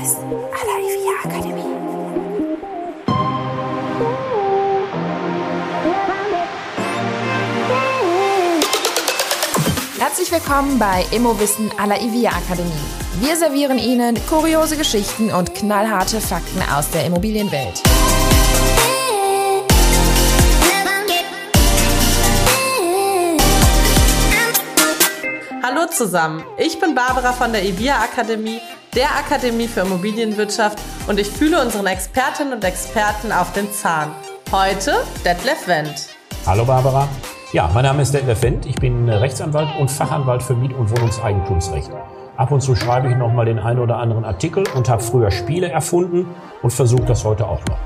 Immowissen à la IVA Akademie. Herzlich willkommen bei Immowissen à la IVA Akademie. Wir servieren Ihnen kuriose Geschichten und knallharte Fakten aus der Immobilienwelt. Hallo zusammen, ich bin Barbara von der IVIA Akademie, der Akademie für Immobilienwirtschaft und ich fühle unseren Expertinnen und Experten auf den Zahn. Heute Detlef Wendt. Hallo Barbara. Ja, mein Name ist Detlef Wendt. Ich bin Rechtsanwalt und Fachanwalt für Miet- und Wohnungseigentumsrecht. Ab und zu schreibe ich noch mal den einen oder anderen Artikel und habe früher Spiele erfunden und versuche das heute auch noch.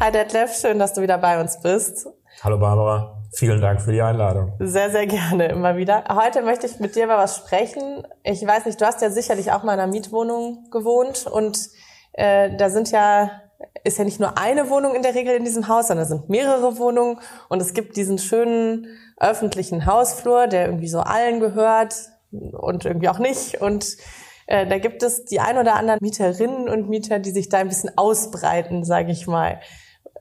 Hi Detlef, schön, dass du wieder bei uns bist. Hallo Barbara. Vielen Dank für die Einladung. Sehr, sehr gerne, immer wieder. Heute möchte ich mit dir über was sprechen. Ich weiß nicht, du hast ja sicherlich auch mal in einer Mietwohnung gewohnt und äh, da sind ja ist ja nicht nur eine Wohnung in der Regel in diesem Haus, sondern es sind mehrere Wohnungen und es gibt diesen schönen öffentlichen Hausflur, der irgendwie so allen gehört und irgendwie auch nicht und äh, da gibt es die ein oder anderen Mieterinnen und Mieter, die sich da ein bisschen ausbreiten, sage ich mal.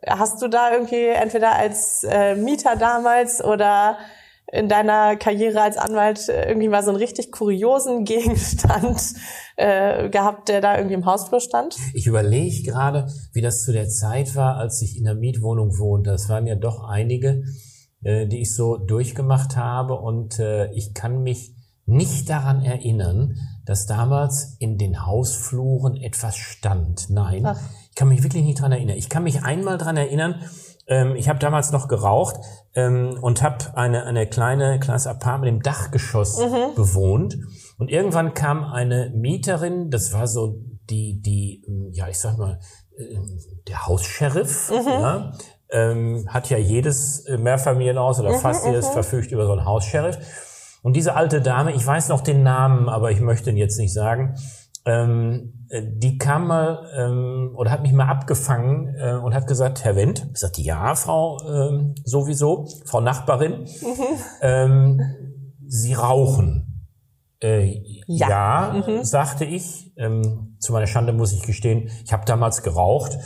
Hast du da irgendwie entweder als äh, Mieter damals oder in deiner Karriere als Anwalt irgendwie mal so einen richtig kuriosen Gegenstand äh, gehabt, der da irgendwie im Hausflur stand? Ich überlege gerade, wie das zu der Zeit war, als ich in der Mietwohnung wohnte. Das waren ja doch einige, äh, die ich so durchgemacht habe und äh, ich kann mich nicht daran erinnern, dass damals in den Hausfluren etwas stand. Nein, Ach. Ich kann mich wirklich nicht daran erinnern. Ich kann mich einmal daran erinnern, ähm, ich habe damals noch geraucht ähm, und habe eine, eine kleine kleines Apartment im Dachgeschoss mhm. bewohnt. Und irgendwann kam eine Mieterin, das war so die, die, ähm, ja, ich sag mal, äh, der Haussheriff, mhm. ja, ähm, hat ja jedes Mehrfamilienhaus oder mhm, fast jedes mhm. verfügt über so einen Haussheriff. Und diese alte Dame, ich weiß noch den Namen, aber ich möchte ihn jetzt nicht sagen, ähm, die kam mal ähm, oder hat mich mal abgefangen äh, und hat gesagt, Herr Wendt, ich sagte, ja, Frau ähm, sowieso, Frau Nachbarin, mhm. ähm, Sie rauchen. Äh, ja, ja mhm. sagte ich. Ähm, zu meiner Schande muss ich gestehen, ich habe damals geraucht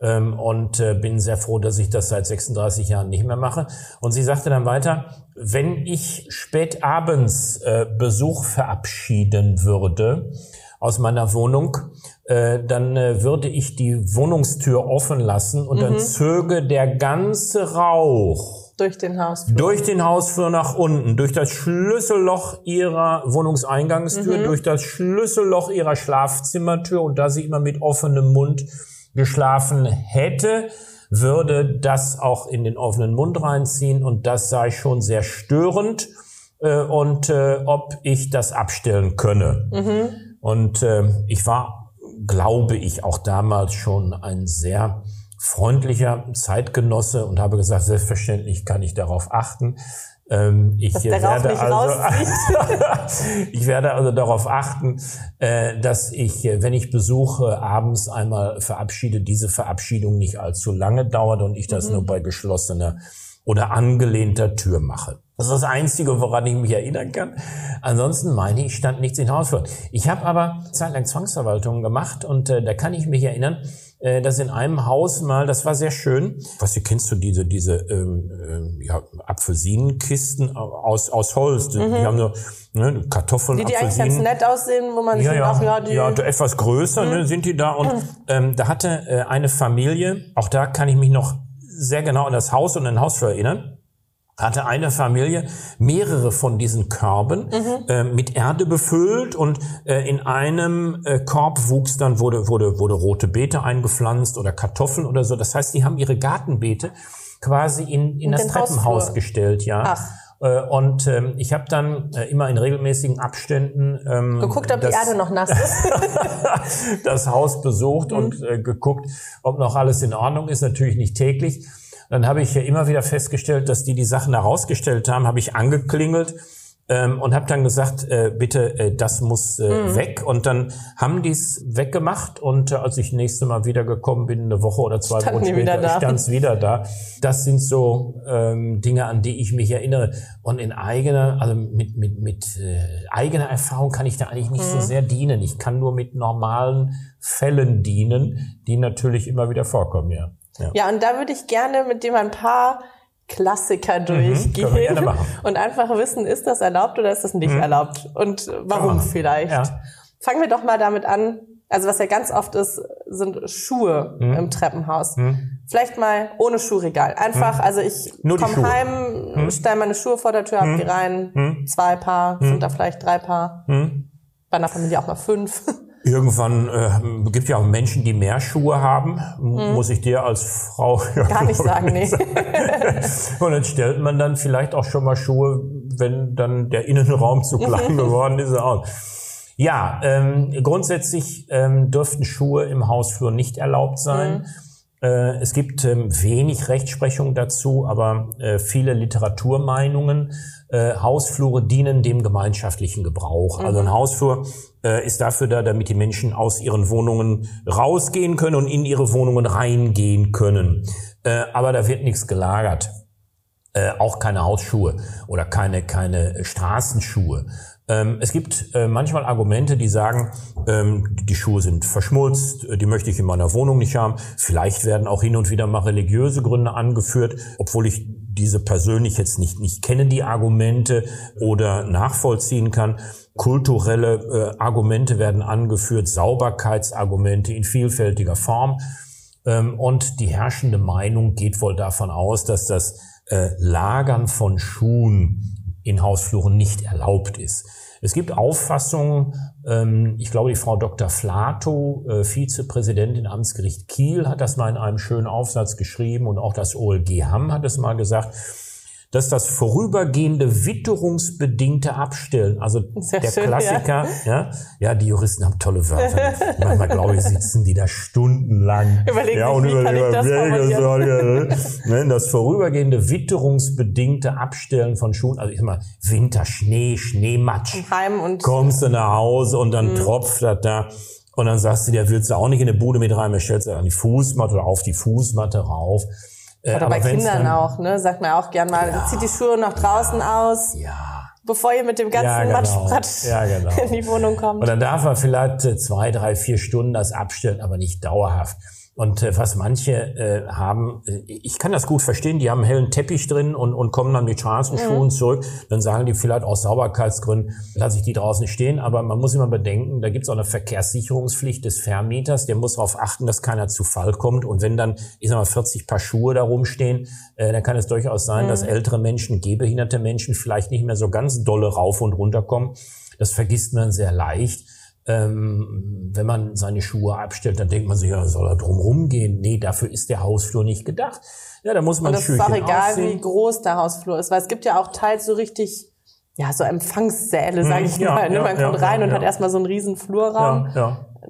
ähm, und äh, bin sehr froh, dass ich das seit 36 Jahren nicht mehr mache. Und sie sagte dann weiter, wenn ich spät abends äh, Besuch verabschieden würde aus meiner Wohnung, äh, dann äh, würde ich die Wohnungstür offen lassen und mhm. dann zöge der ganze Rauch durch den Hausflur. Durch den Hausflur nach unten, durch das Schlüsselloch ihrer Wohnungseingangstür, mhm. durch das Schlüsselloch ihrer Schlafzimmertür und da sie immer mit offenem Mund geschlafen hätte, würde das auch in den offenen Mund reinziehen und das sei schon sehr störend äh, und äh, ob ich das abstellen könne. Mhm. Und äh, ich war, glaube ich, auch damals schon ein sehr freundlicher Zeitgenosse und habe gesagt, selbstverständlich kann ich darauf achten. Ähm, ich werde also, ich werde also darauf achten, äh, dass ich, äh, wenn ich besuche, abends einmal verabschiede, diese Verabschiedung nicht allzu lange dauert und ich das mhm. nur bei geschlossener oder angelehnter Tür mache. Das ist das Einzige, woran ich mich erinnern kann. Ansonsten meine ich, stand nichts in Hausflur. Ich habe aber zeitlang Zwangsverwaltungen gemacht und äh, da kann ich mich erinnern, äh, dass in einem Haus mal, das war sehr schön. Was du kennst du diese diese ähm, äh, ja, Apfelsinenkisten aus aus Holz? Die, mhm. die haben so ne, Kartoffeln, die, die eigentlich ganz nett aussehen, wo man ja, ja, auch, ja, die ja etwas größer mhm. ne, sind die da und ähm, da hatte äh, eine Familie, auch da kann ich mich noch sehr genau an das Haus und den Hausflur erinnern hatte eine Familie mehrere von diesen Körben mhm. äh, mit Erde befüllt und äh, in einem äh, Korb wuchs dann wurde wurde wurde rote Beete eingepflanzt oder Kartoffeln oder so. Das heißt, die haben ihre Gartenbeete quasi in, in das Treppenhaus Hausflur. gestellt, ja. Ach. Äh, und ähm, ich habe dann äh, immer in regelmäßigen Abständen ähm, geguckt, ob das, die Erde noch nass ist. das Haus besucht mhm. und äh, geguckt, ob noch alles in Ordnung ist. Natürlich nicht täglich. Dann habe ich ja immer wieder festgestellt, dass die die Sachen da rausgestellt haben, habe ich angeklingelt ähm, und habe dann gesagt, äh, bitte, äh, das muss äh, mhm. weg. Und dann haben die es weggemacht und äh, als ich nächste Mal wiedergekommen bin, eine Woche oder zwei Wochen später, stand es wieder da. Das sind so ähm, Dinge, an die ich mich erinnere. Und in eigener, also mit, mit, mit äh, eigener Erfahrung kann ich da eigentlich nicht mhm. so sehr dienen. Ich kann nur mit normalen Fällen dienen, die natürlich immer wieder vorkommen, ja. Ja, ja und da würde ich gerne mit dem ein paar Klassiker mhm, durchgehen mhm, und einfach wissen, ist das erlaubt oder ist das nicht mhm. erlaubt und warum vielleicht. Ja. Fangen wir doch mal damit an. Also was ja ganz oft ist, sind Schuhe mhm. im Treppenhaus. Mhm. Vielleicht mal ohne Schuhregal. Einfach, mhm. also ich komme heim, stelle meine Schuhe vor der Tür, hab die rein, zwei Paar, sind da vielleicht drei Paar. Bei einer Familie auch mal fünf. Irgendwann äh, gibt ja auch Menschen, die mehr Schuhe haben. Hm. Muss ich dir als Frau ja, gar nicht sagen, nee. Und dann stellt man dann vielleicht auch schon mal Schuhe, wenn dann der Innenraum zu klein geworden ist, aus. Ja, ähm, grundsätzlich ähm, dürften Schuhe im Hausflur nicht erlaubt sein. Mhm. Äh, es gibt ähm, wenig Rechtsprechung dazu, aber äh, viele Literaturmeinungen. Äh, Hausflure dienen dem gemeinschaftlichen Gebrauch. Mhm. Also ein Hausflur ist dafür da, damit die Menschen aus ihren Wohnungen rausgehen können und in ihre Wohnungen reingehen können. Aber da wird nichts gelagert. Auch keine Hausschuhe oder keine, keine Straßenschuhe. Ähm, es gibt äh, manchmal Argumente, die sagen, ähm, die Schuhe sind verschmutzt, äh, die möchte ich in meiner Wohnung nicht haben. Vielleicht werden auch hin und wieder mal religiöse Gründe angeführt, obwohl ich diese persönlich jetzt nicht, nicht kenne, die Argumente oder nachvollziehen kann. Kulturelle äh, Argumente werden angeführt, Sauberkeitsargumente in vielfältiger Form. Ähm, und die herrschende Meinung geht wohl davon aus, dass das Lagern von Schuhen in Hausfluren nicht erlaubt ist. Es gibt Auffassungen, ähm, ich glaube, die Frau Dr. Flato, äh, Vizepräsidentin Amtsgericht Kiel, hat das mal in einem schönen Aufsatz geschrieben und auch das OLG Hamm hat es mal gesagt, dass das vorübergehende witterungsbedingte Abstellen, also Sehr der schön, Klassiker, ja. ja. ja, die Juristen haben tolle Wörter. Manchmal glaube ich, sitzen die da stundenlang. Überlegen ja, und wie kann ich das Wege, ne, Das vorübergehende witterungsbedingte Abstellen von Schuhen, also ich sag mal, Winter, Schnee, Schneematsch. Und Heim und kommst du nach Hause und dann mhm. tropft das da. Und dann sagst du dir, willst du auch nicht in eine Bude mit rein, dann stellst du an die Fußmatte oder auf die Fußmatte rauf. Äh, Oder bei Kindern auch, ne? Sagt man auch gern mal, ja, zieht die Schuhe noch draußen ja, aus. Ja. Bevor ihr mit dem ganzen ja, genau. Matschbratsch ja, genau. in die Wohnung kommt. Und dann darf man vielleicht äh, zwei, drei, vier Stunden das abstellen, aber nicht dauerhaft. Und äh, was manche äh, haben, äh, ich kann das gut verstehen, die haben einen hellen Teppich drin und, und kommen dann mit Straßenschuhen mhm. zurück. Dann sagen die vielleicht aus Sauberkeitsgründen, lasse ich die draußen stehen. Aber man muss immer bedenken, da gibt es auch eine Verkehrssicherungspflicht des Vermieters. Der muss darauf achten, dass keiner zu Fall kommt. Und wenn dann, ich sag mal, 40 Paar Schuhe da rumstehen, äh, dann kann es durchaus sein, mhm. dass ältere Menschen, gehbehinderte Menschen vielleicht nicht mehr so ganz dolle rauf und runter kommen. Das vergisst man sehr leicht ähm, wenn man seine Schuhe abstellt, dann denkt man sich, ja, soll er drum rumgehen? Nee, dafür ist der Hausflur nicht gedacht. Ja, da muss man Und das ist auch egal, aussehen. wie groß der Hausflur ist, weil es gibt ja auch teils so richtig, ja, so Empfangssäle, sage ich ja, mal. Ne? Man ja, kommt rein ja, und hat erstmal so einen riesen Flurraum.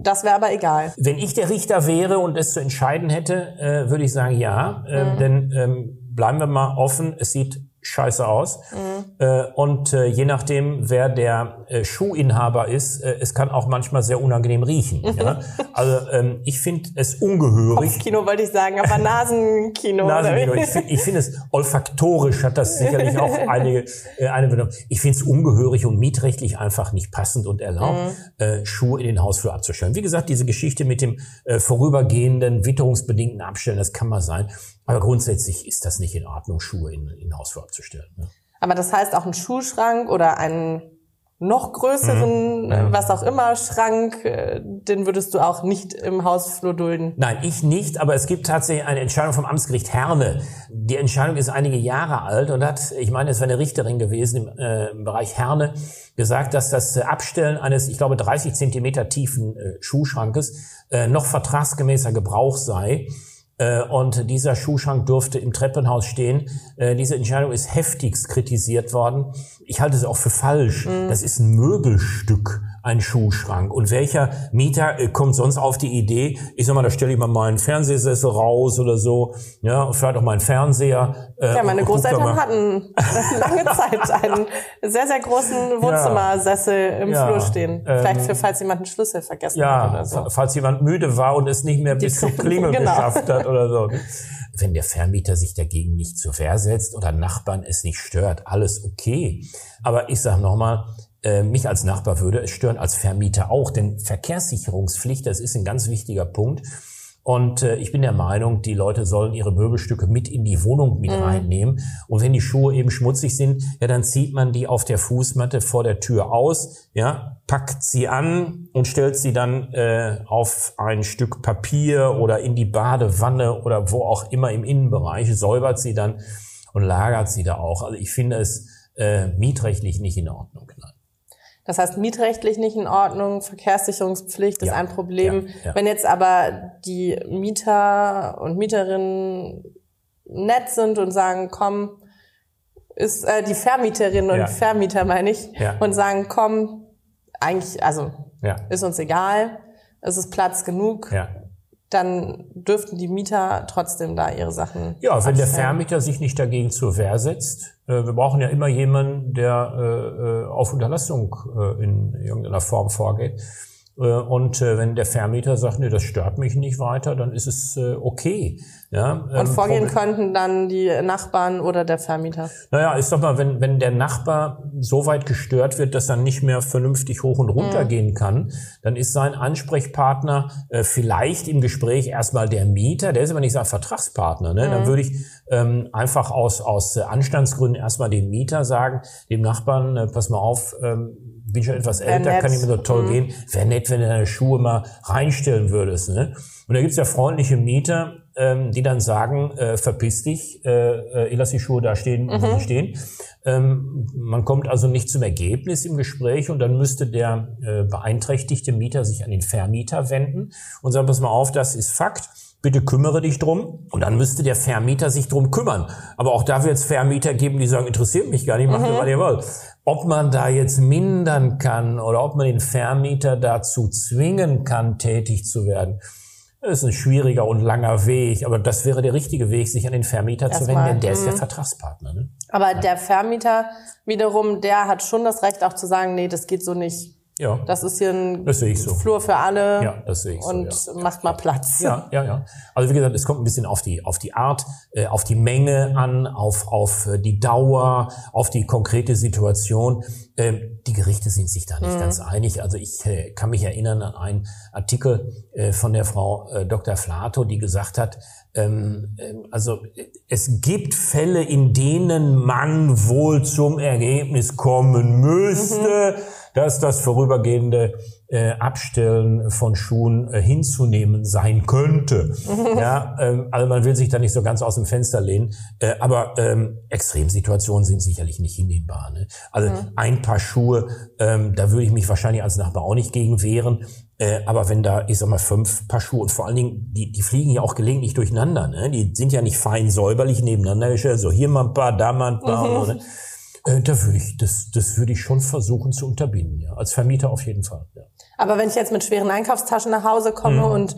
Das wäre aber egal. Wenn ich der Richter wäre und es zu entscheiden hätte, äh, würde ich sagen, ja. Äh, mhm. Denn ähm, bleiben wir mal offen, es sieht scheiße aus. Mhm. Äh, und äh, je nachdem, wer der äh, Schuhinhaber ist, äh, es kann auch manchmal sehr unangenehm riechen. ja? Also ähm, ich finde es ungehörig. Kopfkino wollte ich sagen, aber Nasenkino. Nasenkino. Ich finde ich find es olfaktorisch hat das sicherlich auch einige äh, eine Bedeutung. Ich finde es ungehörig und mietrechtlich einfach nicht passend und erlaubt, mhm. Schuhe in den Hausflur abzustellen. Wie gesagt, diese Geschichte mit dem vorübergehenden witterungsbedingten Abstellen, das kann mal sein. Aber grundsätzlich ist das nicht in Ordnung, Schuhe in, in Hausflur abzustellen. Ne? Aber das heißt auch ein Schuhschrank oder einen noch größeren, mhm. Äh, was auch immer, Schrank, äh, den würdest du auch nicht im Hausflur dulden? Nein, ich nicht, aber es gibt tatsächlich eine Entscheidung vom Amtsgericht Herne. Die Entscheidung ist einige Jahre alt und hat, ich meine, es war eine Richterin gewesen im, äh, im Bereich Herne, gesagt, dass das Abstellen eines, ich glaube, 30 Zentimeter tiefen äh, Schuhschrankes äh, noch vertragsgemäßer Gebrauch sei Äh, und dieser Schuhschrank durfte im Treppenhaus stehen. Äh, diese Entscheidung ist heftigst kritisiert worden. Ich halte es auch für falsch. Mhm. Das ist ein Möbelstück ein Schuhschrank. Und welcher Mieter äh, kommt sonst auf die Idee, ich sag mal, da stelle ich mal meinen Fernsehsessel raus oder so, ja, und vielleicht auch meinen Fernseher. Äh, ja, meine Großeltern hatten lange Zeit einen sehr, sehr großen Wohnzimmersessel ja, im ja, Flur stehen. Vielleicht für, ähm, falls jemand einen Schlüssel vergessen ja, hat oder so. falls jemand müde war und es nicht mehr die bis zur Klingel genau. geschafft hat oder so. Wenn der Vermieter sich dagegen nicht zur Wehr setzt oder Nachbarn es nicht stört, alles okay. Aber ich sage nochmal, äh, mich als Nachbar würde es stören, als Vermieter auch, denn Verkehrssicherungspflicht, das ist ein ganz wichtiger Punkt. Und äh, ich bin der Meinung, die Leute sollen ihre Möbelstücke mit in die Wohnung mit mhm. reinnehmen. Und wenn die Schuhe eben schmutzig sind, ja, dann zieht man die auf der Fußmatte vor der Tür aus, ja, packt sie an und stellt sie dann äh, auf ein Stück Papier oder in die Badewanne oder wo auch immer im Innenbereich, säubert sie dann und lagert sie da auch. Also ich finde es äh, mietrechtlich nicht in Ordnung. Nein. Das heißt, mietrechtlich nicht in Ordnung, Verkehrssicherungspflicht ist ja, ein Problem. Ja, ja. Wenn jetzt aber die Mieter und Mieterinnen nett sind und sagen, komm, ist äh, die Vermieterinnen und Vermieter meine ich, und sagen, komm, eigentlich, also ist uns egal, es ist Platz genug, dann dürften die Mieter trotzdem da ihre Sachen. Ja, wenn abstellen. der Vermieter sich nicht dagegen zur Wehr setzt. Äh, wir brauchen ja immer jemanden, der äh, äh auf Unterlassung äh, in irgendeiner Form vorgeht. Äh, und äh, wenn der Vermieter sagt, nee, das stört mich nicht weiter, dann ist es äh, okay. Ja, und ähm, vorgehen könnten dann die Nachbarn oder der Vermieter? Naja, ich sag mal, wenn, wenn der Nachbar so weit gestört wird, dass er nicht mehr vernünftig hoch und runter mhm. gehen kann, dann ist sein Ansprechpartner äh, vielleicht im Gespräch erstmal der Mieter, der ist aber nicht sein Vertragspartner. Ne? Mhm. Dann würde ich ähm, einfach aus, aus Anstandsgründen erstmal dem Mieter sagen, dem Nachbarn, äh, pass mal auf, ähm, bin schon etwas älter, kann ich mir so toll mhm. gehen. Wäre nett, wenn du deine Schuhe mal reinstellen würdest. Ne? Und da gibt's ja freundliche Mieter, ähm, die dann sagen, äh, verpiss dich, äh, äh, ich lass die Schuhe da stehen, wo mhm. sie stehen. Ähm, man kommt also nicht zum Ergebnis im Gespräch und dann müsste der äh, beeinträchtigte Mieter sich an den Vermieter wenden und sagen, pass mal auf, das ist Fakt bitte kümmere dich drum. Und dann müsste der Vermieter sich drum kümmern. Aber auch da wird es Vermieter geben, die sagen, interessiert mich gar nicht, macht mhm. was ihr wollt. Ob man da jetzt mindern kann oder ob man den Vermieter dazu zwingen kann, tätig zu werden, ist ein schwieriger und langer Weg, aber das wäre der richtige Weg, sich an den Vermieter Erstmal, zu wenden, denn der ist der mhm. Vertragspartner. Ne? Aber ja. der Vermieter wiederum, der hat schon das Recht auch zu sagen, nee, das geht so nicht. Ja. Das ist hier ein so. Flur für alle. Ja, das sehe ich so. Und ja. macht mal Platz. Ja, ja, ja. Also wie gesagt, es kommt ein bisschen auf die, auf die Art, äh, auf die Menge an, auf, auf äh, die Dauer, auf die konkrete Situation. Ähm, die Gerichte sind sich da nicht mhm. ganz einig. Also ich äh, kann mich erinnern an einen Artikel äh, von der Frau äh, Dr. Flato, die gesagt hat, ähm, ähm, also es gibt Fälle, in denen man wohl zum Ergebnis kommen müsste. Mhm dass das vorübergehende äh, Abstellen von Schuhen äh, hinzunehmen sein könnte. ja, ähm, also man will sich da nicht so ganz aus dem Fenster lehnen, äh, aber ähm, Extremsituationen sind sicherlich nicht hinnehmbar. Ne? Also mhm. ein paar Schuhe, ähm, da würde ich mich wahrscheinlich als Nachbar auch nicht gegen wehren. Äh, aber wenn da, ich sag mal, fünf Paar Schuhe und vor allen Dingen, die, die fliegen ja auch gelegentlich durcheinander, ne? Die sind ja nicht fein säuberlich nebeneinander gestellt, so hier mal ein paar, da mal ein paar. Mhm. Oder, äh, da würde ich, das, das würde ich schon versuchen zu unterbinden, ja. Als Vermieter auf jeden Fall. Ja. Aber wenn ich jetzt mit schweren Einkaufstaschen nach Hause komme mhm. und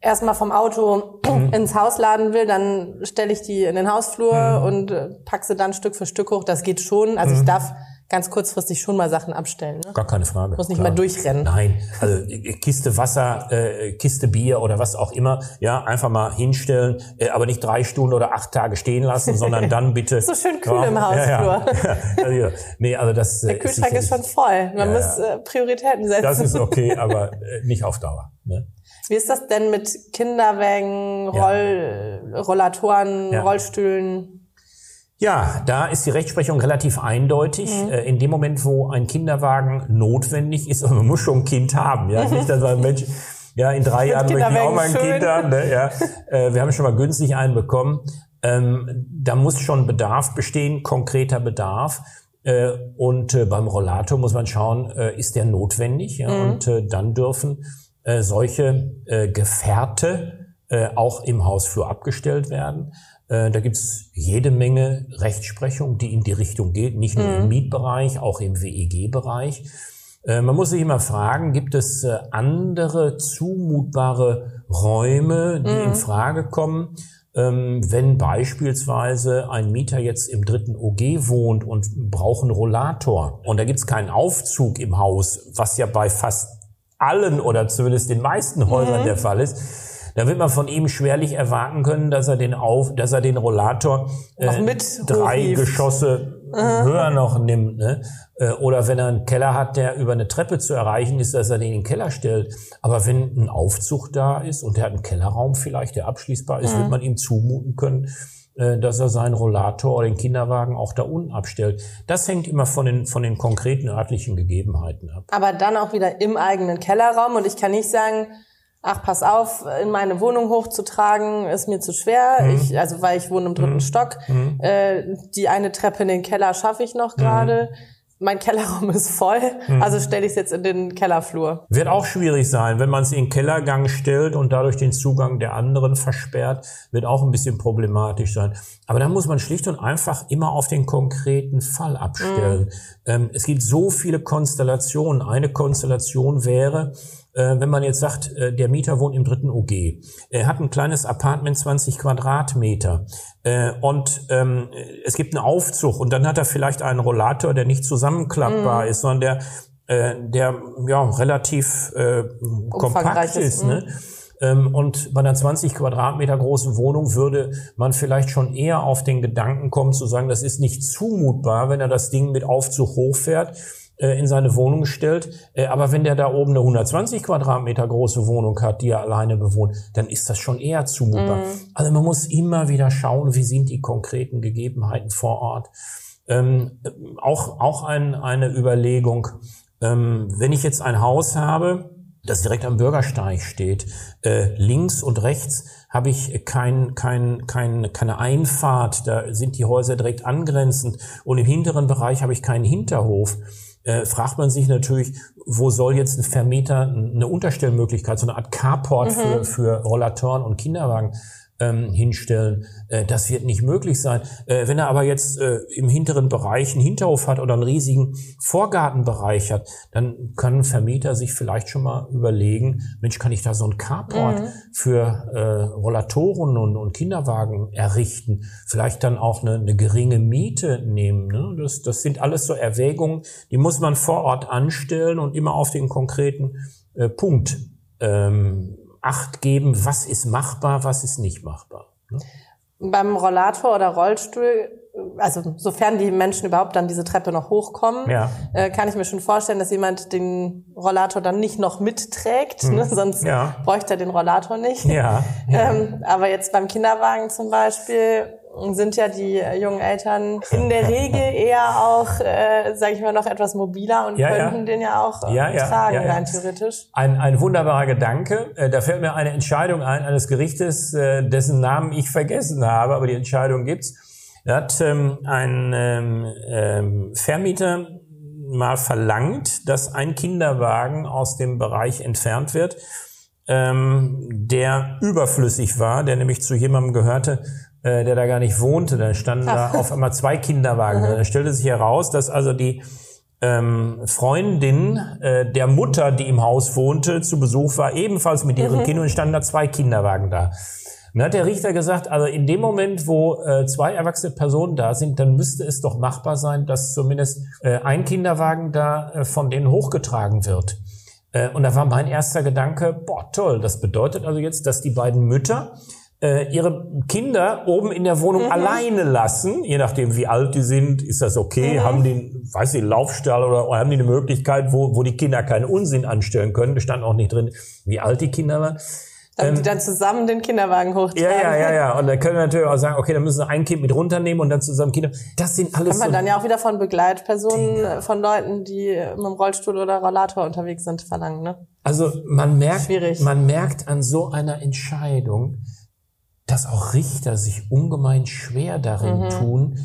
erstmal vom Auto mhm. ins Haus laden will, dann stelle ich die in den Hausflur mhm. und äh, pack sie dann Stück für Stück hoch. Das geht schon. Also ich mhm. darf ganz kurzfristig schon mal Sachen abstellen. Ne? Gar keine Frage. Muss nicht klar. mal durchrennen. Nein, also äh, Kiste Wasser, äh, Kiste Bier oder was auch immer, ja, einfach mal hinstellen, äh, aber nicht drei Stunden oder acht Tage stehen lassen, sondern dann bitte. so schön kühl ja, im Hausflur. Ja, ja. Also, nee, also das. Der Kühlschrank ist, ist schon voll. Man muss äh, Prioritäten setzen. Das ist okay, aber äh, nicht auf Dauer. Ne? Wie ist das denn mit Kinderwägen, Roll, Rollatoren, Rollstühlen? Ja, da ist die Rechtsprechung relativ eindeutig. Mhm. Äh, in dem Moment, wo ein Kinderwagen notwendig ist, und man muss schon ein Kind haben, ja, nicht, dass ein Mensch, ja, in drei Jahren möchte ich auch mal ein schön. Kind haben, ne? ja, äh, wir haben schon mal günstig einen bekommen. Ähm, da muss schon Bedarf bestehen, konkreter Bedarf. Äh, und beim Rollator muss man schauen, ist der notwendig? Ja? Mhm. Und dann dürfen solche Gefährte äh, auch im Hausflur abgestellt werden. Äh, da gibt's jede Menge Rechtsprechung, die in die Richtung geht, nicht nur mhm. im Mietbereich, auch im WEG-Bereich. Äh, man muss sich immer fragen, gibt es äh, andere zumutbare Räume, die mhm. in Frage kommen? Ähm, wenn beispielsweise ein Mieter jetzt im dritten OG wohnt und braucht einen Rollator und da gibt's keinen Aufzug im Haus, was ja bei fast allen oder zumindest den meisten Häusern mhm. der Fall ist, da wird man von ihm schwerlich erwarten können, dass er den auf, dass er den Rollator äh, mit drei hochhieft. Geschosse Aha. höher noch nimmt, ne? Äh, oder wenn er einen Keller hat, der über eine Treppe zu erreichen ist, dass er den in den Keller stellt. Aber wenn ein Aufzug da ist und er hat einen Kellerraum vielleicht, der abschließbar ist, mhm. wird man ihm zumuten können, äh, dass er seinen Rollator oder den Kinderwagen auch da unten abstellt. Das hängt immer von den, von den konkreten örtlichen Gegebenheiten ab. Aber dann auch wieder im eigenen Kellerraum und ich kann nicht sagen, ach, pass auf, in meine Wohnung hochzutragen, ist mir zu schwer. Mhm. Ich, also weil ich wohne im dritten mhm. Stock. Mhm. Äh, die eine Treppe in den Keller schaffe ich noch gerade. Mhm. Mein Kellerraum ist voll, mhm. also stelle ich es jetzt in den Kellerflur. Wird auch schwierig sein, wenn man es in den Kellergang stellt und dadurch den Zugang der anderen versperrt, wird auch ein bisschen problematisch sein. Aber da muss man schlicht und einfach immer auf den konkreten Fall abstellen. Mhm. Ähm, es gibt so viele Konstellationen. Eine Konstellation wäre, wenn man jetzt sagt, äh, der Mieter wohnt im dritten OG, er hat ein kleines Apartment, 20 Quadratmeter äh, und ähm, es gibt einen Aufzug und dann hat er vielleicht einen Rollator, der nicht zusammenklappbar mm. ist, sondern der, äh, der ja relativ äh, kompakt ist. Ne? Mhm. Ähm, und bei einer 20 Quadratmeter großen Wohnung würde man vielleicht schon eher auf den Gedanken kommen zu sagen, das ist nicht zumutbar, wenn er das Ding mit Aufzug hochfährt äh, in seine Wohnung stellt. Äh, aber wenn der da oben eine 120 Quadratmeter große Wohnung hat, die er alleine bewohnt, dann ist das schon eher zumutbar. Mhm. Also man muss immer wieder schauen, wie sind die konkreten Gegebenheiten vor Ort. Ähm, auch auch ein, eine Überlegung, ähm, wenn ich jetzt ein Haus habe, das direkt am Bürgersteig steht, äh, links und rechts habe ich kein, kein, kein, keine Einfahrt, da sind die Häuser direkt angrenzend und im hinteren Bereich habe ich keinen Hinterhof äh, fragt man sich natürlich, wo soll jetzt ein Vermieter eine Unterstellmöglichkeit, so eine Art Carport mhm. für, für Rollatoren und Kinderwagen ähm, hinstellen. Äh, das wird nicht möglich sein. Äh, wenn er aber jetzt äh, im hinteren Bereich einen Hinterhof hat oder einen riesigen Vorgartenbereich hat, dann können Vermieter sich vielleicht schon mal überlegen, Mensch, kann ich da so ein Carport mhm. für äh, Rollatoren und, und, Kinderwagen errichten? Vielleicht dann auch eine, eine geringe Miete nehmen. Ne? Das, das sind alles so Erwägungen, die muss man vor Ort anstellen und immer auf den konkreten äh, Punkt ähm, Acht geben, was ist machbar, was ist nicht machbar. Ne? Beim Rollator oder Rollstuhl, also sofern die Menschen überhaupt dann diese Treppe noch hochkommen, ja. äh, kann ich mir schon vorstellen, dass jemand den Rollator dann nicht noch mitträgt, hm. ne? sonst ja. bräuchte er den Rollator nicht. Ja. ja. Ähm, aber jetzt beim Kinderwagen zum Beispiel sind ja die jungen Eltern in der Regel eher auch, äh, sage ich mal, noch etwas mobiler und ja, könnten ja. den ja auch äh, ja, tragen, rein theoretisch. Ein, ein wunderbarer Gedanke. Äh, da fällt mir eine Entscheidung ein eines Gerichtes, äh, dessen Namen ich vergessen habe, aber die Entscheidung gibt's. Da hat ähm, ein ähm, ähm, Vermieter mal verlangt, dass ein Kinderwagen aus dem Bereich entfernt wird, ähm, der überflüssig war, der nämlich zu jemandem gehörte, äh, der da gar nicht wohnte. Da standen Ach. da auf einmal zwei Kinderwagen. Da stellte sich heraus, dass also die ähm, Freundin äh, der Mutter, die im Haus wohnte, zu Besuch war, ebenfalls mit ihren mhm. Kindern und standen da zwei Kinderwagen da. dann hat der Richter gesagt, also in dem Moment, wo äh, zwei erwachsene Personen da sind, dann müsste es doch machbar sein, dass zumindest äh, ein Kinderwagen da äh, von denen hochgetragen wird. Äh, und da war mein erster Gedanke, boah, toll, das bedeutet also jetzt, dass die beiden Mütter äh, ihre Kinder oben in der Wohnung mhm. alleine lassen, je nachdem wie alt die sind, ist das okay, mhm. haben die, weiß ich, Laufstall oder, oder haben die eine Möglichkeit, wo, wo die Kinder keinen Unsinn anstellen können, da stand auch nicht drin, wie alt die Kinder waren. Damit ähm, die dann zusammen den Kinderwagen hochtragen. Ja, ja, ja, ja. Und dann können wir natürlich auch sagen, okay, dann müssen wir ein Kind mit runternehmen und dann zusammen Kinder. Das sind alles. Kann man so dann ja auch wieder von Begleitpersonen, Dinge. von Leuten, die mit dem Rollstuhl oder Rollator unterwegs sind, verlangen, ne? Also man merkt, Schwierig. man merkt an so einer Entscheidung, dass auch Richter sich ungemein schwer darin mhm. tun,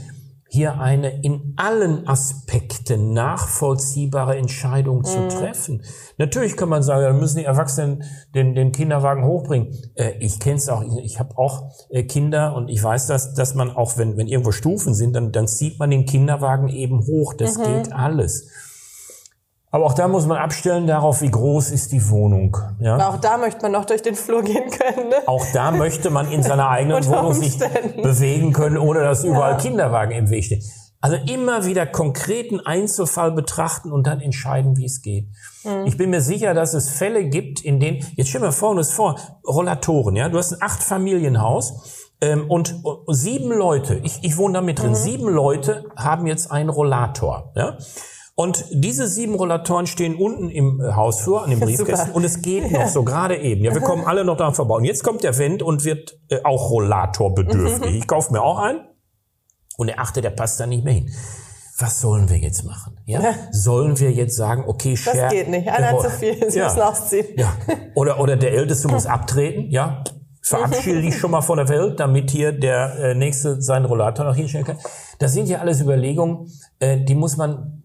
hier eine in allen Aspekten nachvollziehbare Entscheidung mhm. zu treffen. Natürlich kann man sagen, da müssen die Erwachsenen den, den Kinderwagen hochbringen. Äh, ich kenne es auch, ich habe auch äh, Kinder und ich weiß das, dass man auch, wenn, wenn irgendwo Stufen sind, dann, dann zieht man den Kinderwagen eben hoch. Das mhm. geht alles. Aber auch da muss man abstellen darauf, wie groß ist die Wohnung. Ja? Aber auch da möchte man noch durch den Flur gehen können. Ne? Auch da möchte man in seiner eigenen Wohnung sich bewegen können, ohne dass überall ja. Kinderwagen im Weg stehen. Also immer wieder konkreten Einzelfall betrachten und dann entscheiden, wie es geht. Mhm. Ich bin mir sicher, dass es Fälle gibt, in denen, jetzt stell mir vor, uns vor, Rollatoren, ja, du hast ein Acht-Familienhaus, ähm, und sieben Leute, ich, ich wohne da mit drin, mhm. sieben Leute haben jetzt einen Rollator. Ja? Und diese sieben Rollatoren stehen unten im äh, Hausflur an dem Briefkästen und es geht noch so gerade eben. Ja, wir kommen alle noch daran vorbei. Und jetzt kommt der Wendt und wird äh, auch Rollatorbedürftig. Ich kaufe mir auch einen und er achte, der passt da nicht mehr hin. Was sollen wir jetzt machen? Ja? Sollen wir jetzt sagen, okay, Share, Das geht nicht. Einer hat zu viel. Sie ja. müssen ausziehen. Ja. Oder, oder der Älteste muss abtreten. Ja. Verabschiede dich schon mal von der Welt, damit hier der äh, Nächste seinen Rollator noch hinstellen kann. Das sind ja alles Überlegungen, äh, die muss man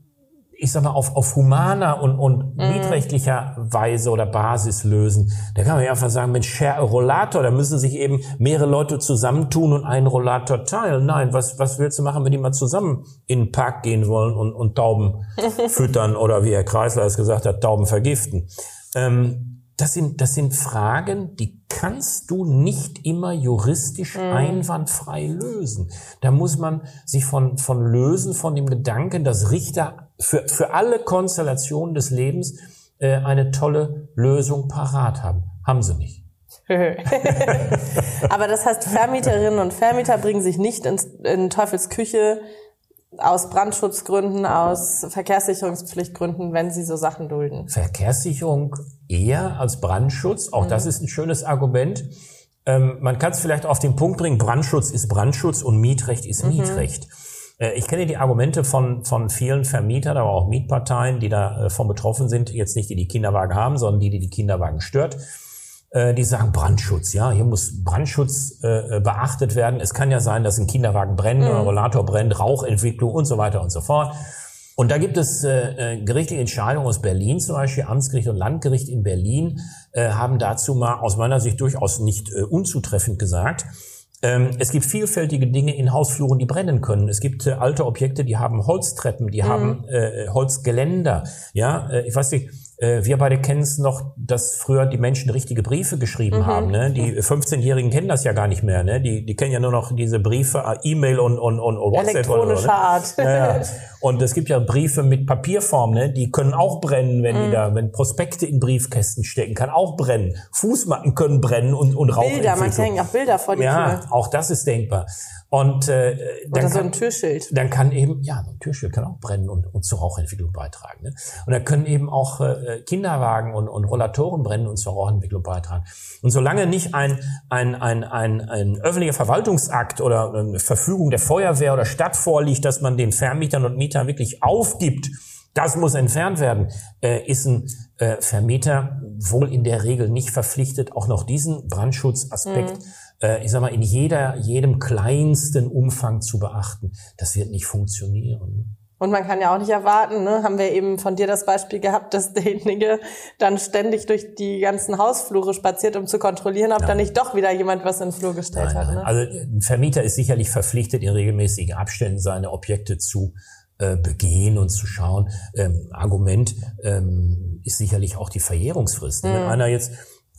ich sag mal, auf, auf humaner und, und mm. mietrechtlicher Weise oder Basis lösen. Da kann man ja einfach sagen, Mensch, share Rollator, da müssen sich eben mehrere Leute zusammentun und einen Rollator teilen. Nein, was, was willst du machen, wenn die mal zusammen in den Park gehen wollen und, und Tauben füttern oder wie Herr Kreisler es gesagt hat, Tauben vergiften? Ähm, das sind, das sind Fragen, die kannst du nicht immer juristisch mhm. einwandfrei lösen. Da muss man sich von, von lösen, von dem Gedanken, dass Richter für, für alle Konstellationen des Lebens äh, eine tolle Lösung parat haben. Haben sie nicht. Aber das heißt, Vermieterinnen und Vermieter bringen sich nicht ins, in Teufels Küche aus Brandschutzgründen, aus Verkehrssicherungspflichtgründen, wenn sie so Sachen dulden. Verkehrssicherung eher als Brandschutz. Auch mhm. das ist ein schönes Argument. Ähm, man kann es vielleicht auf den Punkt bringen, Brandschutz ist Brandschutz und Mietrecht ist mhm. Mietrecht. Äh, ich kenne die Argumente von, von vielen Vermietern, aber auch Mietparteien, die davon äh, betroffen sind, jetzt nicht die, die Kinderwagen haben, sondern die, die die Kinderwagen stört die sagen Brandschutz, ja, hier muss Brandschutz äh, beachtet werden. Es kann ja sein, dass ein Kinderwagen brennt, mhm. ein Rollator brennt, Rauchentwicklung und so weiter und so fort. Und da gibt es äh, gerichtliche Entscheidungen aus Berlin, zum Beispiel Amtsgericht und Landgericht in Berlin äh, haben dazu mal aus meiner Sicht durchaus nicht äh, unzutreffend gesagt. Ähm, es gibt vielfältige Dinge in Hausfluren, die brennen können. Es gibt äh, alte Objekte, die haben Holztreppen, die mhm. haben äh, Holzgeländer. Ja, äh, ich weiß nicht, äh, wir beide kennen es noch, dass früher die Menschen richtige Briefe geschrieben mhm. haben. Ne? Die 15-Jährigen kennen das ja gar nicht mehr. Ne? Die, die kennen ja nur noch diese Briefe, äh, E-Mail und, und, und WhatsApp. Elektronischer oder, ne? Art. Ja, ja. Und es gibt ja Briefe mit Papierform, ne? die können auch brennen, wenn mhm. die da, wenn Prospekte in Briefkästen stecken, kann auch brennen. Fußmatten können brennen und, und Rauch. Bilder, man hängen auch Bilder vor die Ja, Tür. auch das ist denkbar. Und äh, dann Oder so ein Türschild. Dann kann eben, ja, ein Türschild kann auch brennen und, und zur Rauchentwicklung beitragen. Ne? Und da können eben auch äh, Kinderwagen und, und Rollatoren brennen und zur Rauchentwicklung beitragen. Und solange nicht ein, ein, ein, ein, ein öffentlicher Verwaltungsakt oder eine Verfügung der Feuerwehr oder Stadt vorliegt, dass man den Vermietern und Mietern wirklich aufgibt, das muss entfernt werden, äh, ist ein äh, Vermieter wohl in der Regel nicht verpflichtet, auch noch diesen Brandschutzaspekt mhm äh, ich sag mal, in jeder, jedem kleinsten Umfang zu beachten. Das wird nicht funktionieren. Und man kann ja auch nicht erwarten, ne, haben wir eben von dir das Beispiel gehabt, dass derjenige dann ständig durch die ganzen Hausflure spaziert, um zu kontrollieren, ob ja. da nicht doch wieder jemand was in den Flur gestellt nein, hat. Ne? Also ein Vermieter ist sicherlich verpflichtet, in regelmäßigen Abständen seine Objekte zu äh, begehen und zu schauen. Ähm, Argument ähm, ist sicherlich auch die Verjährungsfrist. Mhm. Wenn einer jetzt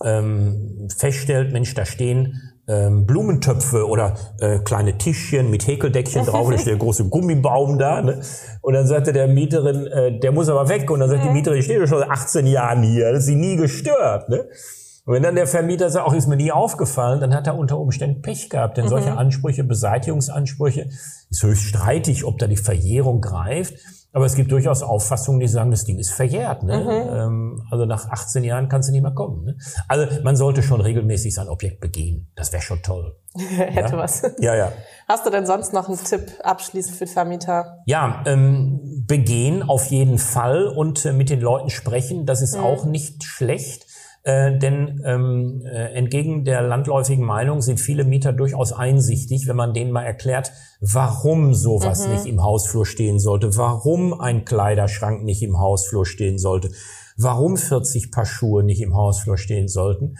ähm, feststellt, Mensch, da stehen ähm, Blumentöpfe oder äh, kleine Tischchen mit Häkeldeckchen drauf, da steht der große Gummibaum da. Ne? Und dann sagte der Mieterin, äh, der muss aber weg. Und dann sagt die Mieterin, ich stehe schon seit 18 Jahren hier, das ist sie nie gestört. Ne? Und wenn dann der Vermieter sagt, auch ist mir nie aufgefallen, dann hat er unter Umständen Pech gehabt. Denn mhm. solche Ansprüche, Beseitigungsansprüche, ist höchst streitig, ob da die Verjährung greift. Aber es gibt durchaus Auffassungen, die sagen, das Ding ist verjährt. Ne? Mhm. Ähm, also nach 18 Jahren kannst du nicht mehr kommen. Ne? Also man sollte schon regelmäßig sein Objekt begehen. Das wäre schon toll. Hätte ja? was. Ja, ja. Hast du denn sonst noch einen Tipp abschließend für Vermieter? Ja, ähm, begehen auf jeden Fall und äh, mit den Leuten sprechen. Das ist mhm. auch nicht schlecht. Äh, denn ähm, äh, entgegen der landläufigen Meinung sind viele Mieter durchaus einsichtig, wenn man denen mal erklärt, warum sowas mhm. nicht im Hausflur stehen sollte, warum ein Kleiderschrank nicht im Hausflur stehen sollte, warum 40 Paar Schuhe nicht im Hausflur stehen sollten.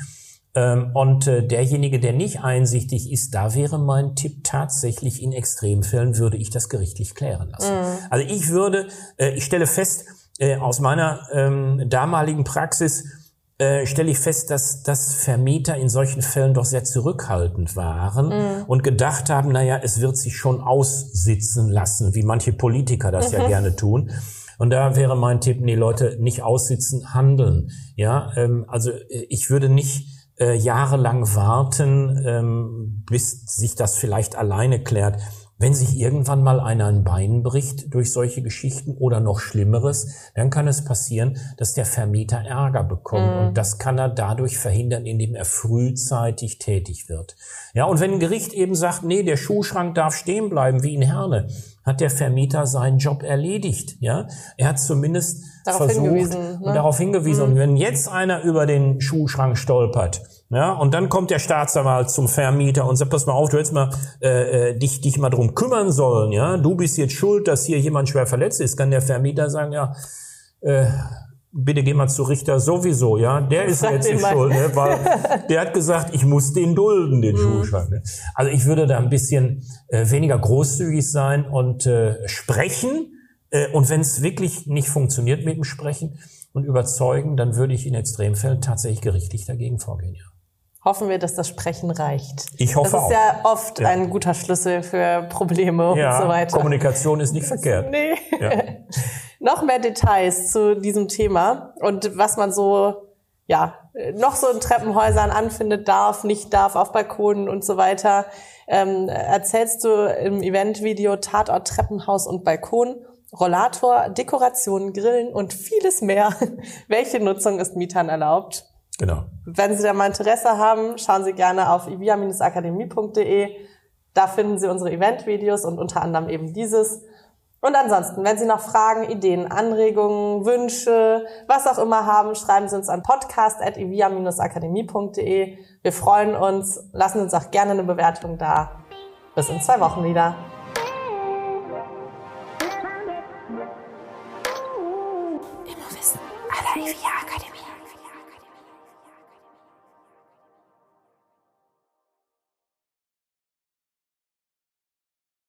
Ähm, und äh, derjenige, der nicht einsichtig ist, da wäre mein Tipp tatsächlich, in Extremfällen würde ich das gerichtlich klären lassen. Mhm. Also ich würde, äh, ich stelle fest, aus meiner ähm, damaligen Praxis, äh, stelle ich fest, dass, dass Vermieter in solchen Fällen doch sehr zurückhaltend waren mm. und gedacht haben, naja, es wird sich schon aussitzen lassen, wie manche Politiker das mhm. ja gerne tun. Und da wäre mein Tipp, nee, Leute, nicht aussitzen, handeln. Ja, ähm, also äh, ich würde nicht äh, jahrelang warten, ähm, bis sich das vielleicht alleine klärt. Wenn sich irgendwann mal einer ein Bein bricht durch solche Geschichten oder noch Schlimmeres, dann kann es passieren, dass der Vermieter Ärger bekommt. Mhm. Und das kann er dadurch verhindern, indem er frühzeitig tätig wird. Ja, und wenn ein Gericht eben sagt, nee, der Schuhschrank darf stehen bleiben, wie in Herne, hat der Vermieter seinen Job erledigt. Ja, er hat zumindest darauf versucht hingewiesen, ne? und darauf hingewiesen. Mhm. Und wenn jetzt einer über den Schuhschrank stolpert, ja, und dann kommt der Staatsanwalt zum Vermieter und sagt, pass mal auf, du hättest mal äh, äh, dich, dich mal drum kümmern sollen, ja. Du bist jetzt schuld, dass hier jemand schwer verletzt ist. Kann der Vermieter sagen, ja, äh, bitte geh mal zu Richter sowieso, ja. Der ist jetzt nicht schuld, ne? weil der hat gesagt, ich muss den dulden, den mhm. Ne? Also ich würde da ein bisschen äh, weniger großzügig sein und äh, sprechen. Äh, und wenn es wirklich nicht funktioniert mit dem Sprechen und Überzeugen, dann würde ich in Extremfällen tatsächlich gerichtlich dagegen vorgehen, ja hoffen wir, dass das Sprechen reicht. Ich hoffe Das ist auch. ja oft ja. ein guter Schlüssel für Probleme ja, und so weiter. Kommunikation ist nicht verkehrt. Nee. Ja. noch mehr Details zu diesem Thema und was man so ja noch so in Treppenhäusern anfindet darf, nicht darf, auf Balkonen und so weiter. Ähm, erzählst du im Eventvideo Tatort Treppenhaus und Balkon, Rollator, Dekoration, Grillen und vieles mehr. Welche Nutzung ist Mietern erlaubt? Genau. Wenn Sie da mal Interesse haben, schauen Sie gerne auf ivia-akademie.de. Da finden Sie unsere Eventvideos und unter anderem eben dieses. Und ansonsten, wenn Sie noch Fragen, Ideen, Anregungen, Wünsche, was auch immer haben, schreiben Sie uns an podcast.ivia-akademie.de. Wir freuen uns, lassen uns auch gerne eine Bewertung da. Bis in zwei Wochen wieder. Immer wissen, aller Ivia.